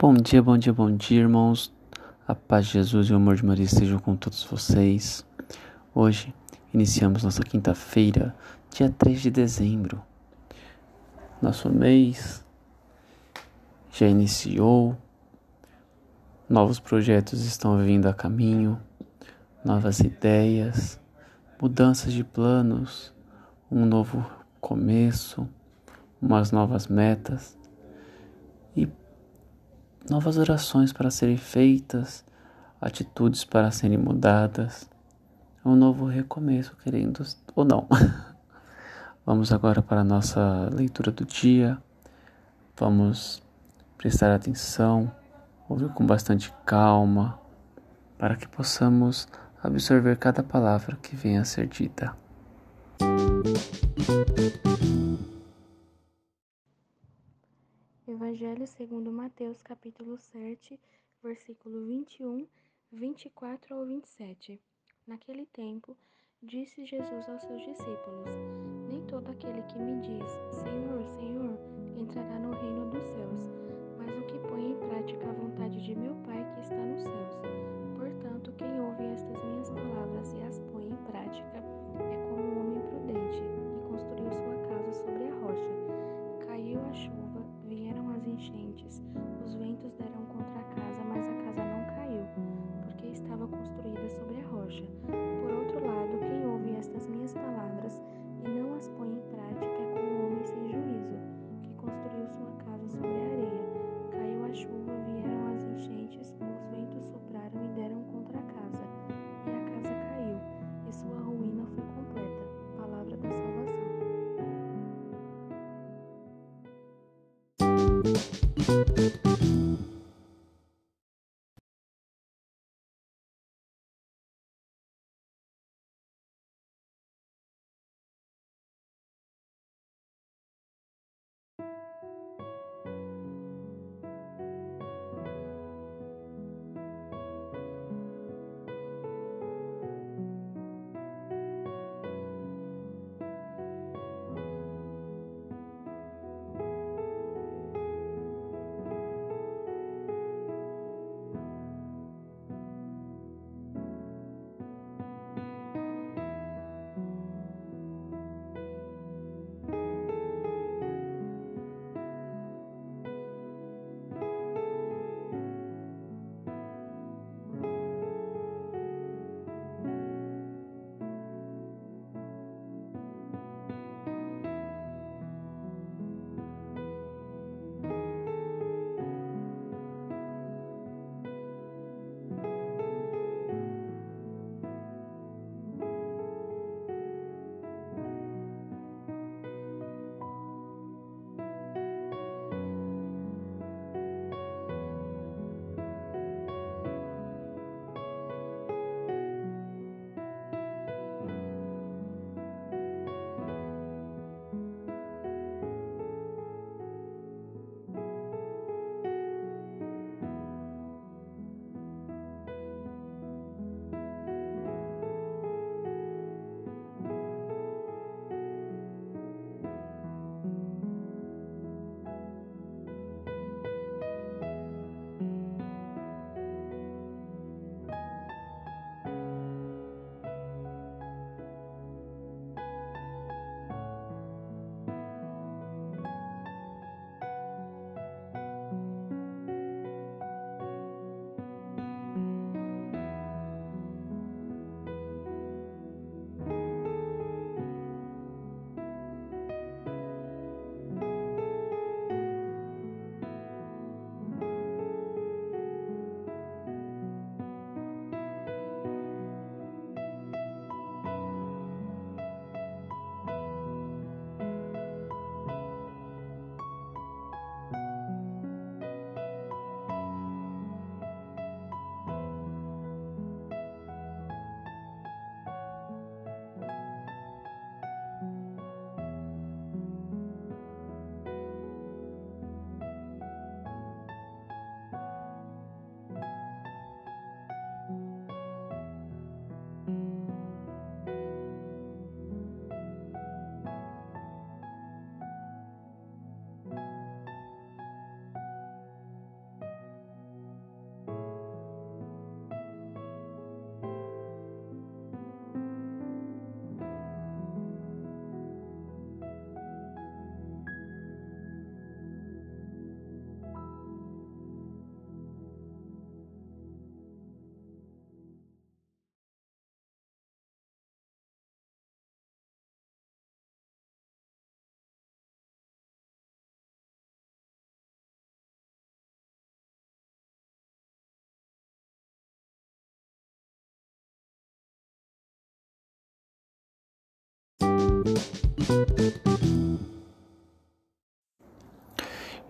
Bom dia, bom dia, bom dia, irmãos. A paz de Jesus e o amor de Maria estejam com todos vocês. Hoje iniciamos nossa quinta-feira, dia 3 de dezembro. Nosso mês já iniciou, novos projetos estão vindo a caminho, novas ideias, mudanças de planos, um novo começo, umas novas metas e novas orações para serem feitas, atitudes para serem mudadas, um novo recomeço, querendo ou não. Vamos agora para a nossa leitura do dia. Vamos prestar atenção, ouvir com bastante calma, para que possamos absorver cada palavra que venha a ser dita. Evangelho segundo Mateus, capítulo 7, versículo 21, 24 ao 27. Naquele tempo, disse Jesus aos seus discípulos: Nem todo aquele que me diz, Senhor, Senhor, entrará no reino dos céus, mas o que põe em prática a vontade de meu Pai que está nos céus. Portanto, quem ouve estas minhas palavras e as põe em prática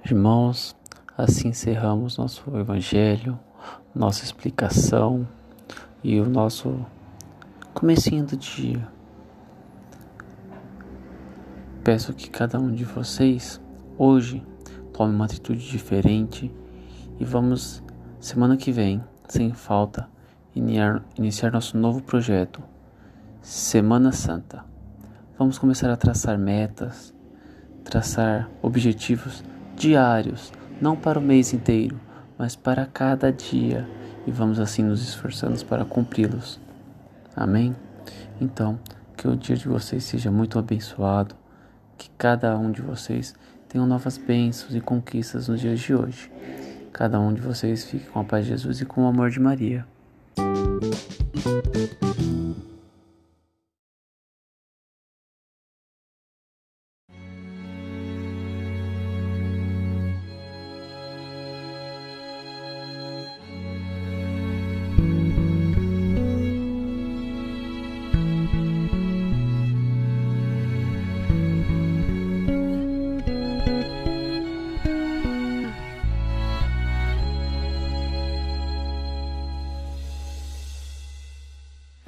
Irmãos, assim encerramos nosso Evangelho, nossa explicação e o nosso comecinho do dia. Peço que cada um de vocês hoje tome uma atitude diferente e vamos semana que vem, sem falta, iniciar, iniciar nosso novo projeto, Semana Santa. Vamos começar a traçar metas, traçar objetivos diários, não para o mês inteiro, mas para cada dia, e vamos assim nos esforçando para cumpri-los. Amém? Então, que o dia de vocês seja muito abençoado, que cada um de vocês tenha novas bênçãos e conquistas nos dias de hoje. Cada um de vocês fique com a paz de Jesus e com o amor de Maria.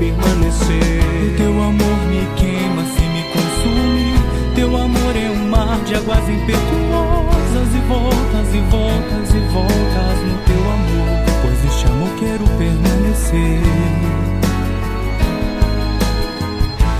permanecer. O teu amor me queima se me consumir. Teu amor é um mar de águas impetuosas e voltas e voltas e voltas no teu amor. Pois este amor quero permanecer.